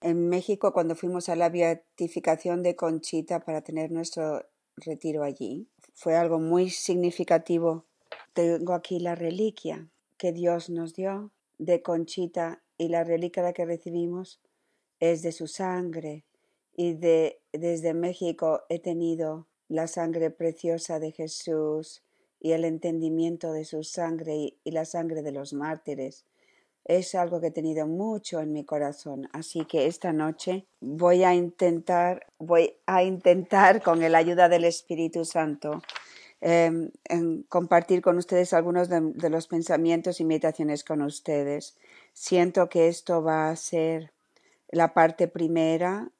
en México cuando fuimos a la beatificación de Conchita para tener nuestro retiro allí. Fue algo muy significativo. Tengo aquí la reliquia que Dios nos dio de Conchita y la reliquia que recibimos es de su sangre y de desde México he tenido la sangre preciosa de Jesús y el entendimiento de su sangre y, y la sangre de los mártires es algo que he tenido mucho en mi corazón. Así que esta noche voy a intentar, voy a intentar con la ayuda del Espíritu Santo em, compartir con ustedes algunos de, los pensamientos y meditaciones con ustedes. Siento que esto va a ser la parte primera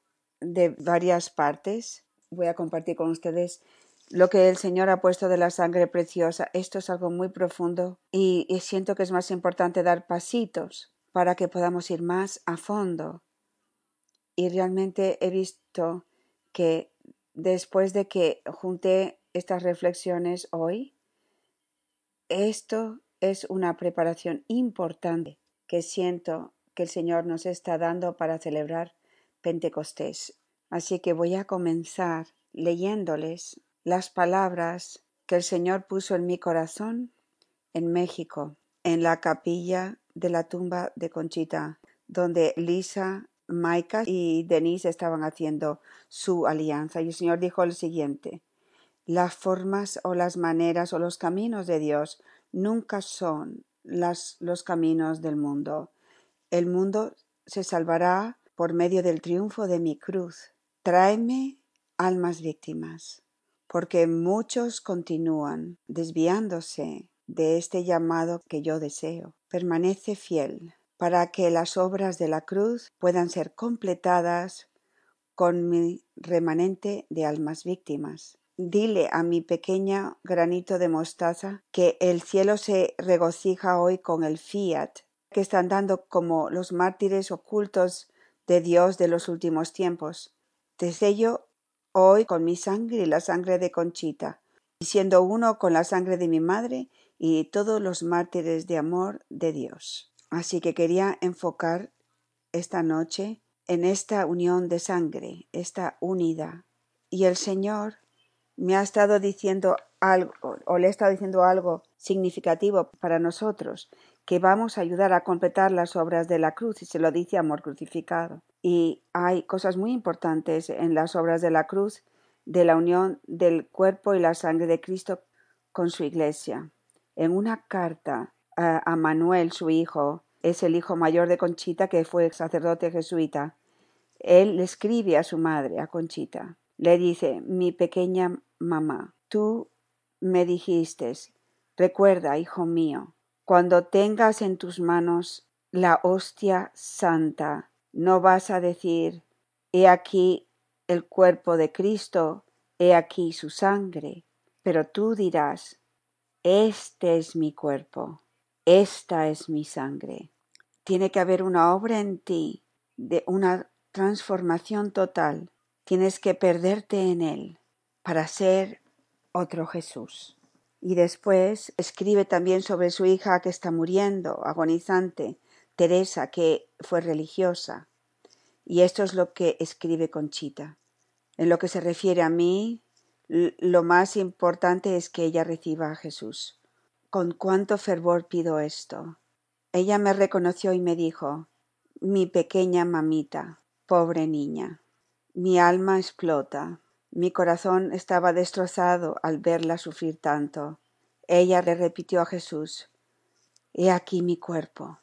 de varias partes. Voy a compartir con ustedes lo que el Señor ha puesto de la sangre preciosa. Esto es algo muy profundo y, siento que es más importante dar pasitos para que podamos ir más a fondo. Y realmente he visto que después de que junté estas reflexiones hoy, esto es una preparación importante que siento que el Señor nos está dando para celebrar Pentecostés. Así que voy a comenzar leyéndoles las palabras que el Señor puso en mi corazón en México, en la capilla de la tumba de Conchita, donde Lisa, Maika y Denise estaban haciendo su alianza. Y el Señor dijo lo siguiente, las formas o las maneras o los caminos de Dios nunca son los caminos del mundo. El mundo se salvará por medio del triunfo de mi cruz. Tráeme almas víctimas porque muchos continúan desviándose de este llamado que yo deseo. Permanece fiel para que las obras de la cruz puedan ser completadas con mi remanente de almas víctimas. Dile a mi pequeña granito de mostaza que el cielo se regocija hoy con el fiat que están dando como los mártires ocultos de Dios de los últimos tiempos. Te sello hoy con mi sangre y la sangre de Conchita, y siendo uno con la sangre de mi madre y todos los mártires de amor de Dios. Así que quería enfocar esta noche en esta unión de sangre, esta unidad. Y el Señor me ha estado diciendo algo, o le he estado diciendo algo significativo para nosotros, que vamos a ayudar a completar las obras de la cruz, y se lo dice amor crucificado. Y hay cosas muy importantes en las obras de la cruz de la unión del cuerpo y la sangre de Cristo con su iglesia. En una carta a, Manuel, su hijo, es el hijo mayor de Conchita, que fue sacerdote jesuita. Él le escribe a su madre, a Conchita. Le dice, mi pequeña mamá, tú me dijiste, recuerda, hijo mío, cuando tengas en tus manos la hostia santa no vas a decir, he aquí el cuerpo de Cristo, he aquí su sangre, pero tú dirás, este es mi cuerpo, esta es mi sangre. Tiene que haber una obra en ti de una transformación total. Tienes que perderte en él para ser otro Jesús. Y después escribe también sobre su hija que está muriendo, agonizante, Teresa, que fue religiosa. Y esto es lo que escribe Conchita. En lo que se refiere a mí, lo más importante es que ella reciba a Jesús. Con cuánto fervor pido esto. Ella me reconoció y me dijo, mi pequeña mamita, pobre niña. Mi alma explota. Mi corazón estaba destrozado al verla sufrir tanto. Ella le repitió a Jesús, He aquí mi cuerpo.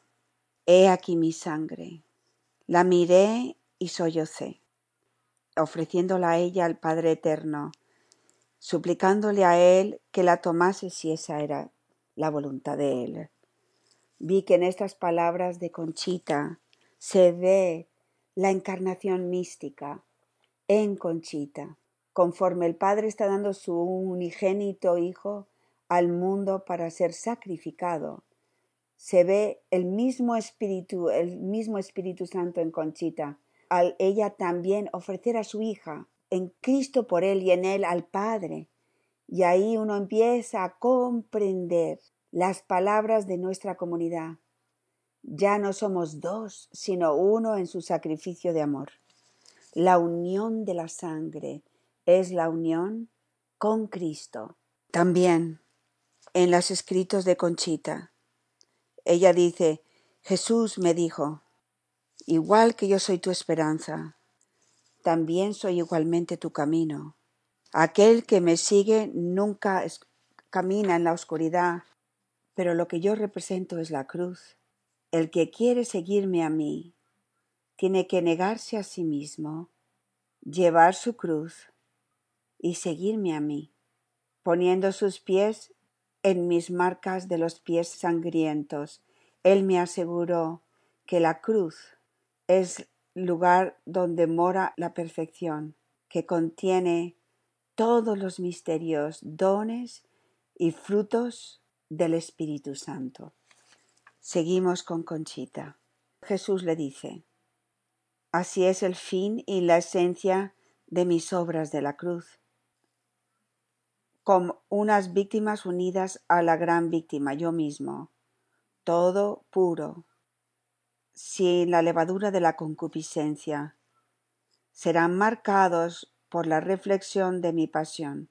He aquí mi sangre. La miré y sollocé, ofreciéndola a ella al Padre Eterno, suplicándole a Él que la tomase si esa era la voluntad de Él. Vi que en estas palabras de Conchita se ve la encarnación mística en Conchita, conforme el Padre está dando su unigénito Hijo al mundo para ser sacrificado se ve el mismo espíritu, el mismo Espíritu Santo en Conchita, al ella también ofrecer a su hija, en Cristo por él y en él al Padre. Y ahí uno empieza a comprender las palabras de nuestra comunidad. Ya no somos dos, sino uno en su sacrificio de amor. La unión de la sangre es la unión con Cristo. También en los escritos de Conchita, ella dice, Jesús me dijo, igual que yo soy tu esperanza, también soy igualmente tu camino. Aquel que me sigue nunca camina en la oscuridad, pero lo que yo represento es la cruz. El que quiere seguirme a mí tiene que negarse a sí mismo, llevar su cruz y seguirme a mí, poniendo sus pies en mis marcas de los pies sangrientos. Él me aseguró que la cruz es lugar donde mora la perfección, que contiene todos los misterios, dones y frutos del Espíritu Santo. Seguimos con Conchita. Jesús le dice, Así es el fin y la esencia de mis obras de la cruz, como unas víctimas unidas a la gran víctima, yo mismo, todo puro, sin la levadura de la concupiscencia, serán marcados por la reflexión de mi pasión,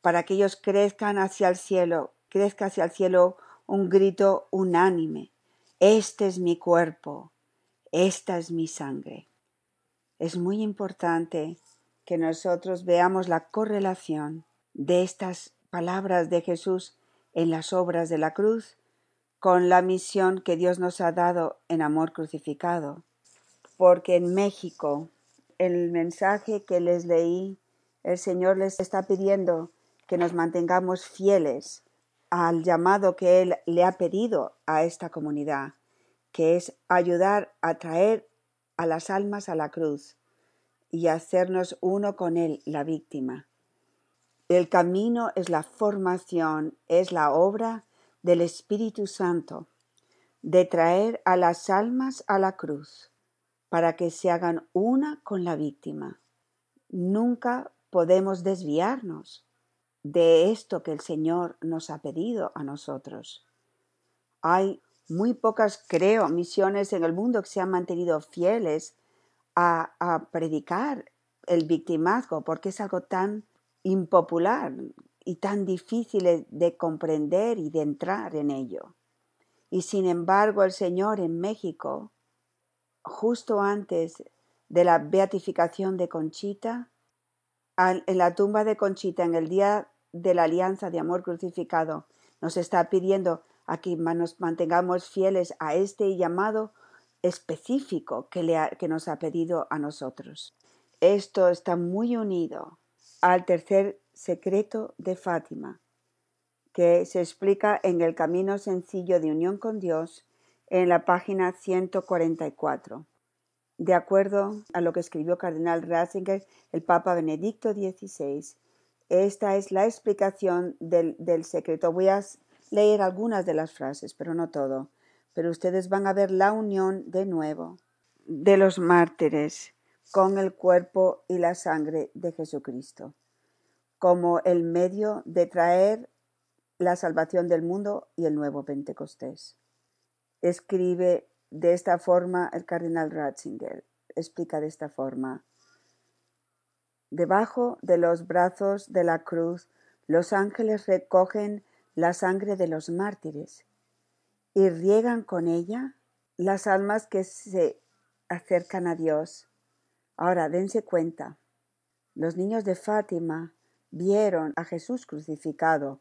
para que ellos crezcan hacia el cielo, crezca hacia el cielo un grito unánime. Este es mi cuerpo, esta es mi sangre. Es muy importante que nosotros veamos la correlación de estas palabras de Jesús en las obras de la cruz con la misión que Dios nos ha dado en amor crucificado. Porque en México, el mensaje que les leí, el Señor les está pidiendo que nos mantengamos fieles al llamado que Él le ha pedido a esta comunidad, que es ayudar a traer a las almas a la cruz y hacernos uno con Él, la víctima. El camino es la formación, es la obra del Espíritu Santo, de traer a las almas a la cruz, para que se hagan una con la víctima. Nunca podemos desviarnos de esto que el Señor nos ha pedido a nosotros. Hay muy pocas, creo, misiones en el mundo que se han mantenido fieles a, predicar el victimazgo, porque es algo tan impopular y tan difícil de comprender y de entrar en ello. Y sin embargo el Señor en México, justo antes de la beatificación de Conchita, en la tumba de Conchita, en el día de la alianza de amor crucificado, nos está pidiendo a que nos mantengamos fieles a este llamado específico que, que nos ha pedido a nosotros. Esto está muy unido al tercer secreto de Fátima, que se explica en el Camino Sencillo de Unión con Dios en la página 144 de acuerdo a lo que escribió Cardenal Ratzinger, el Papa Benedicto XVI. Esta es la explicación del, del, secreto. Voy a leer algunas de las frases, pero no todo. Pero ustedes van a ver la unión de nuevo de los mártires con el cuerpo y la sangre de Jesucristo, como el medio de traer la salvación del mundo y el nuevo Pentecostés. Escribe de esta forma, el cardenal Ratzinger explica de esta forma. Debajo de los brazos de la cruz, los ángeles recogen la sangre de los mártires y riegan con ella las almas que se acercan a Dios. Ahora, dense cuenta, los niños de Fátima vieron a Jesús crucificado.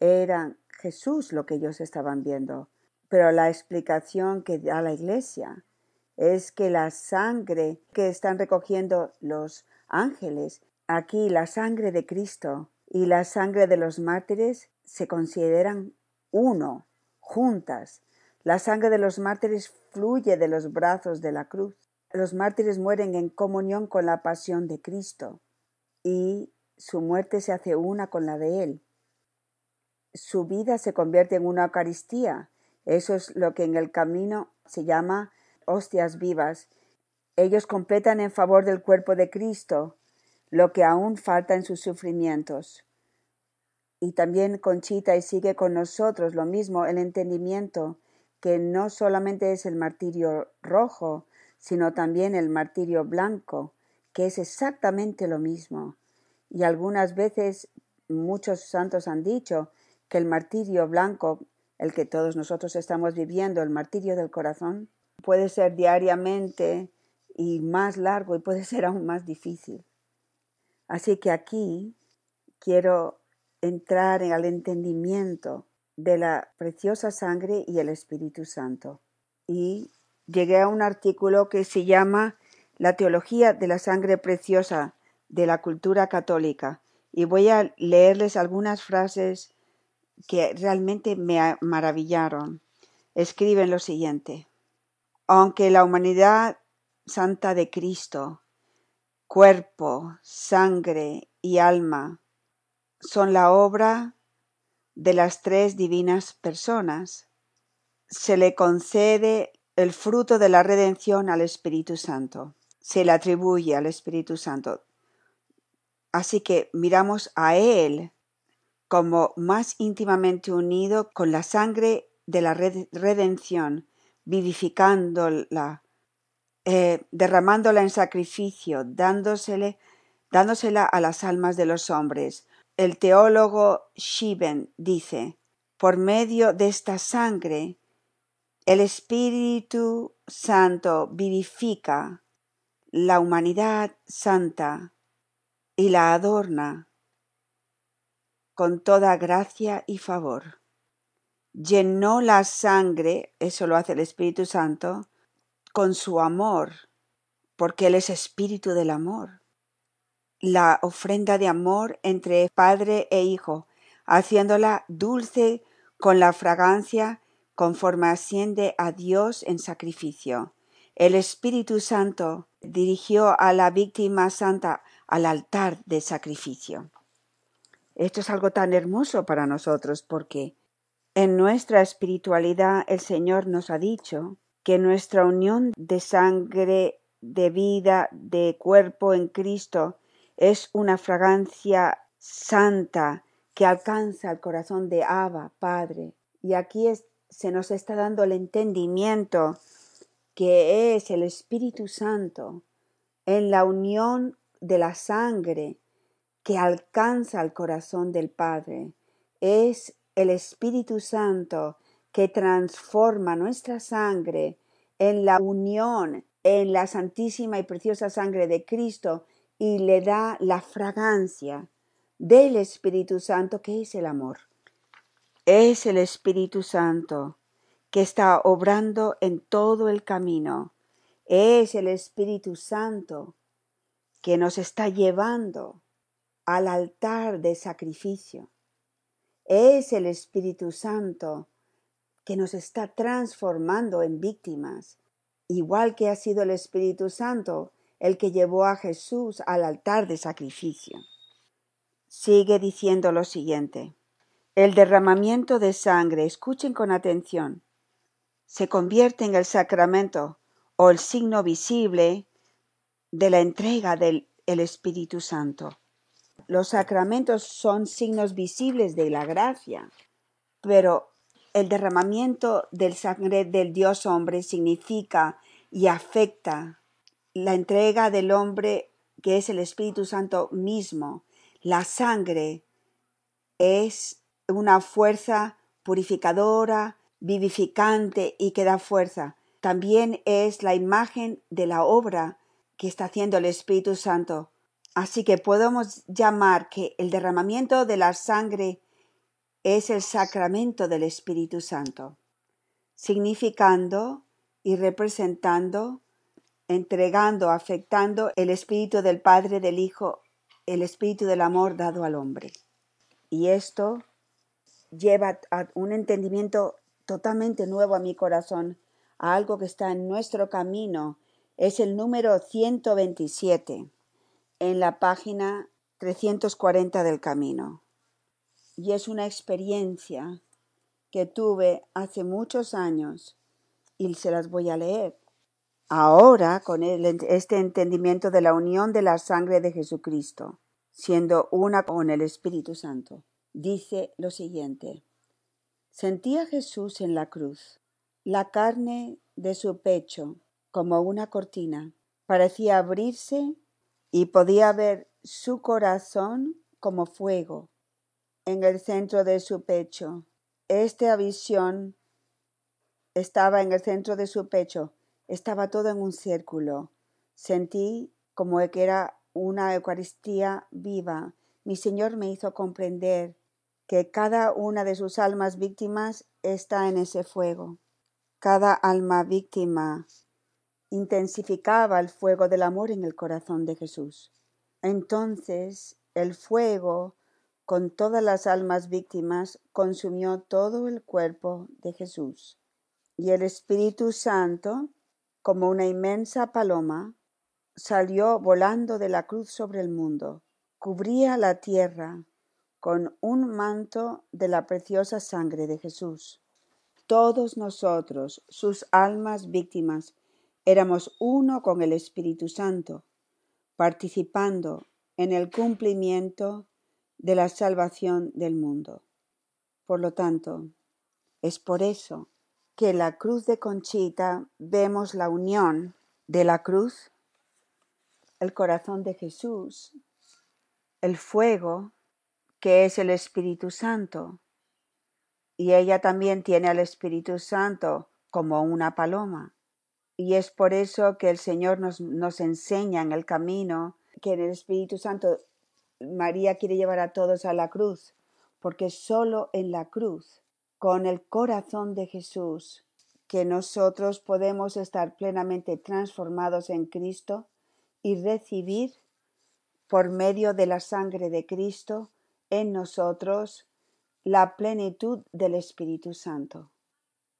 Era Jesús lo que ellos estaban viendo. Pero la explicación que da la Iglesia es que la sangre que están recogiendo los ángeles, aquí la sangre de Cristo y la sangre de los mártires se consideran uno, juntas. La sangre de los mártires fluye de los brazos de la cruz. Los mártires mueren en comunión con la pasión de Cristo y su muerte se hace una con la de Él. Su vida se convierte en una Eucaristía eso es lo que en el camino se llama hostias vivas. Ellos completan en favor del cuerpo de Cristo lo que aún falta en sus sufrimientos. Y también Conchita y sigue con nosotros lo mismo, el entendimiento que no solamente es el martirio rojo, sino también el martirio blanco, que es exactamente lo mismo. Y algunas veces muchos santos han dicho que el martirio blanco, el que todos nosotros estamos viviendo, el martirio del corazón, puede ser diariamente y más largo y puede ser aún más difícil. Así que aquí quiero entrar en el entendimiento de la preciosa sangre y el Espíritu Santo. Y llegué a un artículo que se llama La teología de la sangre preciosa de la cultura católica y voy a leerles algunas frases que realmente me maravillaron. Escriben lo siguiente. Aunque la humanidad santa de Cristo, cuerpo, sangre y alma, son la obra de las tres divinas personas, se le concede el fruto de la redención al Espíritu Santo. Se le atribuye al Espíritu Santo. Así que miramos a Él como más íntimamente unido con la sangre de la redención, vivificándola, eh, derramándola en sacrificio, dándosela a las almas de los hombres. El teólogo Shiben dice, por medio de esta sangre, el Espíritu Santo vivifica la humanidad santa y la adorna con toda gracia y favor. Llenó la sangre, eso lo hace el Espíritu Santo, con su amor, porque Él es espíritu del amor. La ofrenda de amor entre Padre e Hijo, haciéndola dulce con la fragancia conforme asciende a Dios en sacrificio. El Espíritu Santo dirigió a la víctima santa al altar de sacrificio. Esto es algo tan hermoso para nosotros porque en nuestra espiritualidad el Señor nos ha dicho que nuestra unión de sangre, de vida, de cuerpo en Cristo es una fragancia santa que alcanza el corazón de Abba, Padre. Y aquí se nos está dando el entendimiento que es el Espíritu Santo en la unión de la sangre que alcanza el corazón del Padre. Es el Espíritu Santo que transforma nuestra sangre en la unión en la santísima y preciosa sangre de Cristo y le da la fragancia del Espíritu Santo que es el amor. Es el Espíritu Santo que está obrando en todo el camino. Es el Espíritu Santo que nos está llevando al altar de sacrificio. Es el Espíritu Santo que nos está transformando en víctimas, igual que ha sido el Espíritu Santo el que llevó a Jesús al altar de sacrificio. Sigue diciendo lo siguiente. El derramamiento de sangre, escuchen con atención, se convierte en el sacramento o el signo visible de la entrega del Espíritu Santo. Los sacramentos son signos visibles de la gracia, pero el derramamiento del sangre del Dios hombre significa y afecta la entrega del hombre que es el Espíritu Santo mismo. La sangre es una fuerza purificadora, vivificante y que da fuerza. También es la imagen de la obra que está haciendo el Espíritu Santo. Así que podemos llamar que el derramamiento de la sangre es el sacramento del Espíritu Santo, significando y representando, entregando, afectando el Espíritu del Padre, del Hijo, el Espíritu del amor dado al hombre. Y esto lleva a un entendimiento totalmente nuevo a mi corazón, a algo que está en nuestro camino. Es el número 127 en la página 340 del camino. Y es una experiencia que tuve hace muchos años y se las voy a leer. Ahora, con este entendimiento de la unión de la sangre de Jesucristo, siendo una con el Espíritu Santo, dice lo siguiente. Sentía Jesús en la cruz La carne de su pecho, como una cortina, parecía abrirse y podía ver su corazón como fuego en el centro de su pecho. Esta visión estaba en el centro de su pecho, estaba todo en un círculo. Sentí como que era una Eucaristía viva. Mi Señor me hizo comprender que cada una de sus almas víctimas está en ese fuego. Cada alma víctima intensificaba el fuego del amor en el corazón de Jesús. Entonces el fuego, con todas las almas víctimas, consumió todo el cuerpo de Jesús. Y el Espíritu Santo, como una inmensa paloma, salió volando de la cruz sobre el mundo, cubría la tierra con un manto de la preciosa sangre de Jesús. Todos nosotros, sus almas víctimas, éramos uno con el Espíritu Santo, participando en el cumplimiento de la salvación del mundo. Por lo tanto, es por eso que la cruz de Conchita vemos la unión de la cruz, el corazón de Jesús, el fuego, que es el Espíritu Santo, y ella también tiene al Espíritu Santo como una paloma. Y es por eso que el Señor nos, nos enseña en el camino que en el Espíritu Santo María quiere llevar a todos a la cruz, porque solo en la cruz, con el corazón de Jesús, que nosotros podemos estar plenamente transformados en Cristo y recibir por medio de la sangre de Cristo en nosotros la plenitud del Espíritu Santo.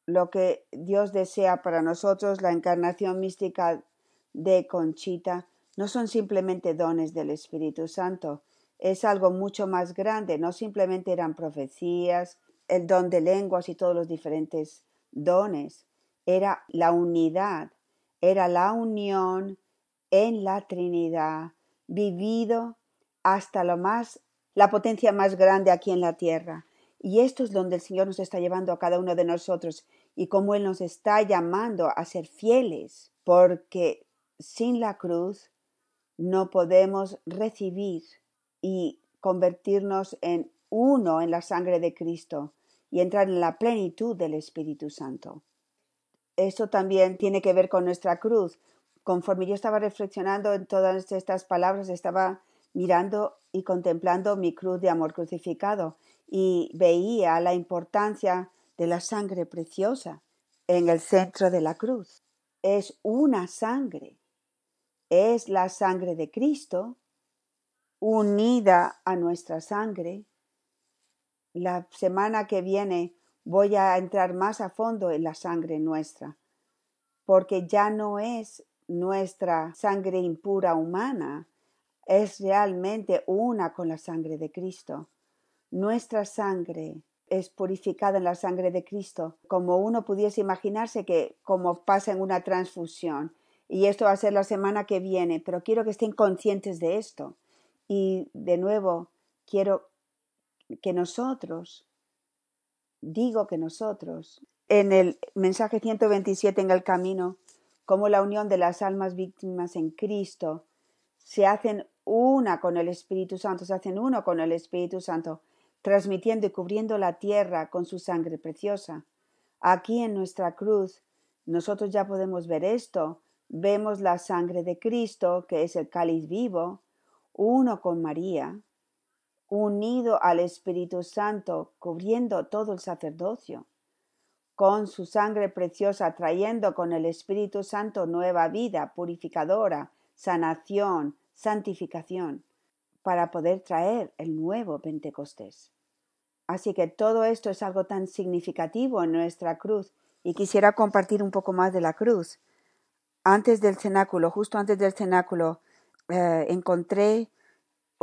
Lo que Dios desea para nosotros, la encarnación mística de Conchita, no son simplemente dones del Espíritu Santo, es algo mucho más grande, no simplemente eran profecías, el don de lenguas y todos los diferentes dones, era la unidad, era la unión en la Trinidad, vivido hasta lo más, la potencia más grande aquí en la tierra. Y esto es donde el Señor nos está llevando a cada uno de nosotros y cómo Él nos está llamando a ser fieles, porque sin la cruz no podemos recibir y convertirnos en uno en la sangre de Cristo y entrar en la plenitud del Espíritu Santo. Esto también tiene que ver con nuestra cruz. Conforme yo estaba reflexionando en todas estas palabras, estaba mirando y contemplando mi cruz de amor crucificado y veía la importancia de la sangre preciosa en el centro de la cruz. Es una sangre, es la sangre de Cristo unida a nuestra sangre. La semana que viene voy a entrar más a fondo en la sangre nuestra, porque ya no es nuestra sangre impura humana, es realmente una con la sangre de Cristo. Nuestra sangre es purificada en la sangre de Cristo, como uno pudiese imaginarse que como pasa en una transfusión. Y esto va a ser la semana que viene, pero quiero que estén conscientes de esto. Y de nuevo, quiero que nosotros, digo que nosotros, en el mensaje 127 en el camino, como la unión de las almas víctimas en Cristo se hacen una con el Espíritu Santo, se hacen uno con el Espíritu Santo, transmitiendo y cubriendo la tierra con su sangre preciosa. Aquí en nuestra cruz, nosotros ya podemos ver esto. Vemos la sangre de Cristo, que es el cáliz vivo, uno con María, unido al Espíritu Santo, cubriendo todo el sacerdocio, con su sangre preciosa, trayendo con el Espíritu Santo nueva vida, purificadora, sanación, santificación, para poder traer el nuevo Pentecostés. Así que todo esto es algo tan significativo en nuestra cruz y quisiera compartir un poco más de la cruz. Antes del cenáculo, justo antes del cenáculo, eh, encontré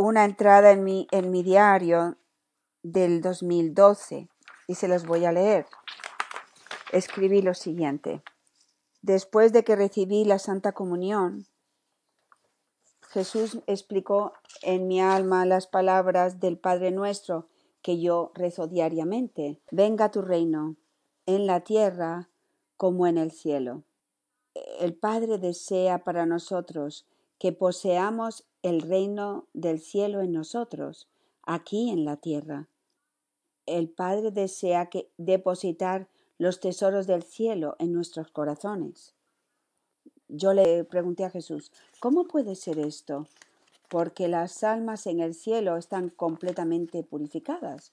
una entrada en mi, en mi diario del 2012 y se los voy a leer. Escribí lo siguiente. Después de que recibí la Santa Comunión, Jesús explicó en mi alma las palabras del Padre nuestro que yo rezo diariamente. Venga tu reino en la tierra como en el cielo. El Padre desea para nosotros que poseamos el reino del cielo en nosotros, aquí en la tierra. El Padre desea que depositar los tesoros del cielo en nuestros corazones. Yo le pregunté a Jesús, ¿cómo puede ser esto? Porque las almas en el cielo están completamente purificadas.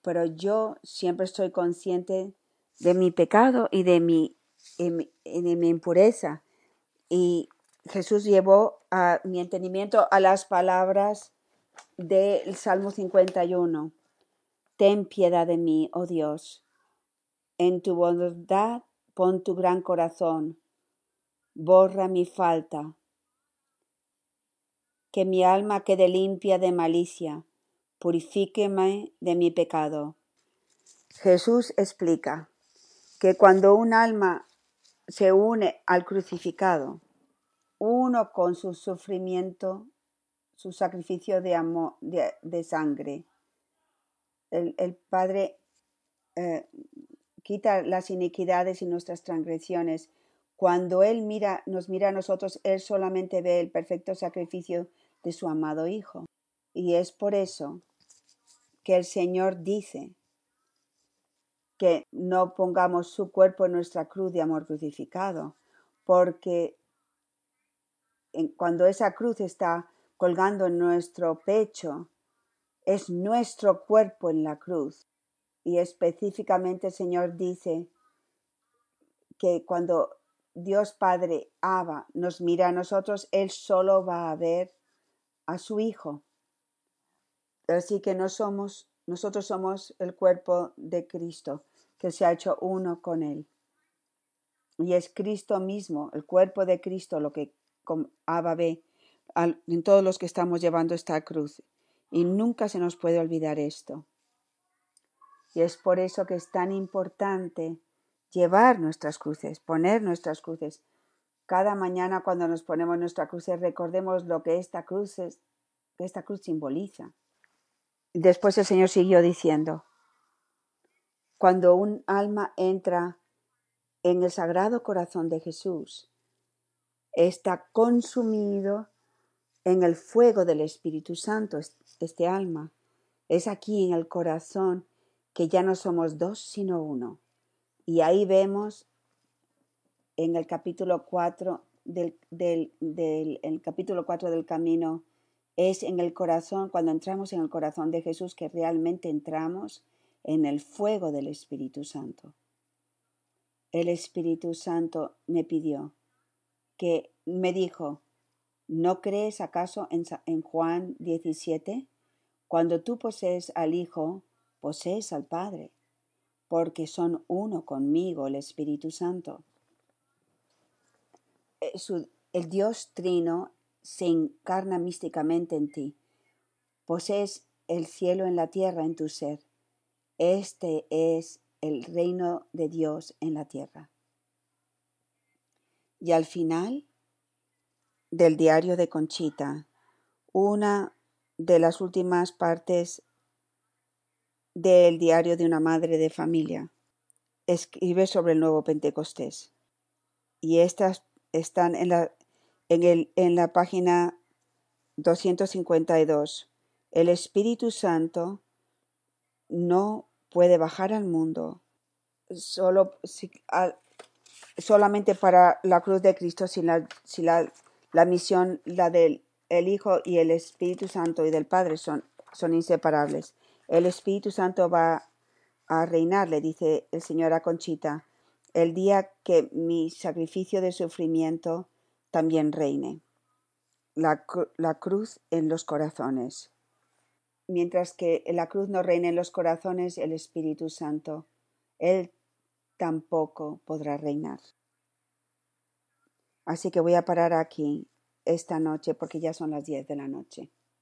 Pero yo siempre estoy consciente de mi pecado y de mi, de mi impureza. Y Jesús llevó a mi entendimiento a las palabras del Salmo 51. Ten piedad de mí, oh Dios. En tu bondad pon tu gran corazón. Borra mi falta. Que mi alma quede limpia de malicia. Purifíqueme de mi pecado. Jesús explica que cuando un alma se une al crucificado, uno con su sufrimiento, su sacrificio de amor, de, sangre. El, Padre eh, quita las iniquidades y nuestras transgresiones. Cuando Él mira, nos mira a nosotros, Él solamente ve el perfecto sacrificio de su amado Hijo. Y es por eso que el Señor dice que no pongamos su cuerpo en nuestra cruz de amor crucificado, porque cuando esa cruz está colgando en nuestro pecho, es nuestro cuerpo en la cruz. Y específicamente el Señor dice que cuando Dios Padre Abba nos mira a nosotros, Él solo va a ver a su Hijo. Así que nosotros somos el cuerpo de Cristo, que se ha hecho uno con Él. Y es Cristo mismo, el cuerpo de Cristo, lo que Abba ve en todos los que estamos llevando esta cruz. Y nunca se nos puede olvidar esto. Y es por eso que es tan importante llevar nuestras cruces, poner nuestras cruces. Cada mañana cuando nos ponemos nuestra cruz recordemos lo que esta cruz, es, que esta cruz simboliza. Después el Señor siguió diciendo, cuando un alma entra en el sagrado corazón de Jesús, está consumido en el fuego del Espíritu Santo, este alma. Es aquí en el corazón que ya no somos dos, sino uno. Y ahí vemos en el capítulo 4 del, el capítulo 4 del camino, es en el corazón, cuando entramos en el corazón de Jesús, que realmente entramos en el fuego del Espíritu Santo. El Espíritu Santo me pidió, que me dijo, ¿no crees acaso en, Juan 17? Cuando tú posees al Hijo, posees al Padre, porque son uno conmigo el Espíritu Santo. Eh, el Dios Trino se encarna místicamente en ti. Posees el cielo en la tierra en tu ser. Este es el reino de Dios en la tierra. Y al final del diario de Conchita, una de las últimas partes del diario de una madre de familia, escribe sobre el nuevo Pentecostés. Y estas están en la, en el, en la página 252. El Espíritu Santo no puede bajar al mundo solo si, solamente para la cruz de Cristo, si la, si la, la misión, la del el Hijo y el Espíritu Santo y del Padre son, son inseparables. El Espíritu Santo va a reinar, le dice el Señor a Conchita, el día que mi sacrificio de sufrimiento también reine. La, la cruz en los corazones. Mientras que la cruz no reine en los corazones, el Espíritu Santo, Él tampoco podrá reinar. Así que voy a parar aquí esta noche porque ya son las 10 de la noche.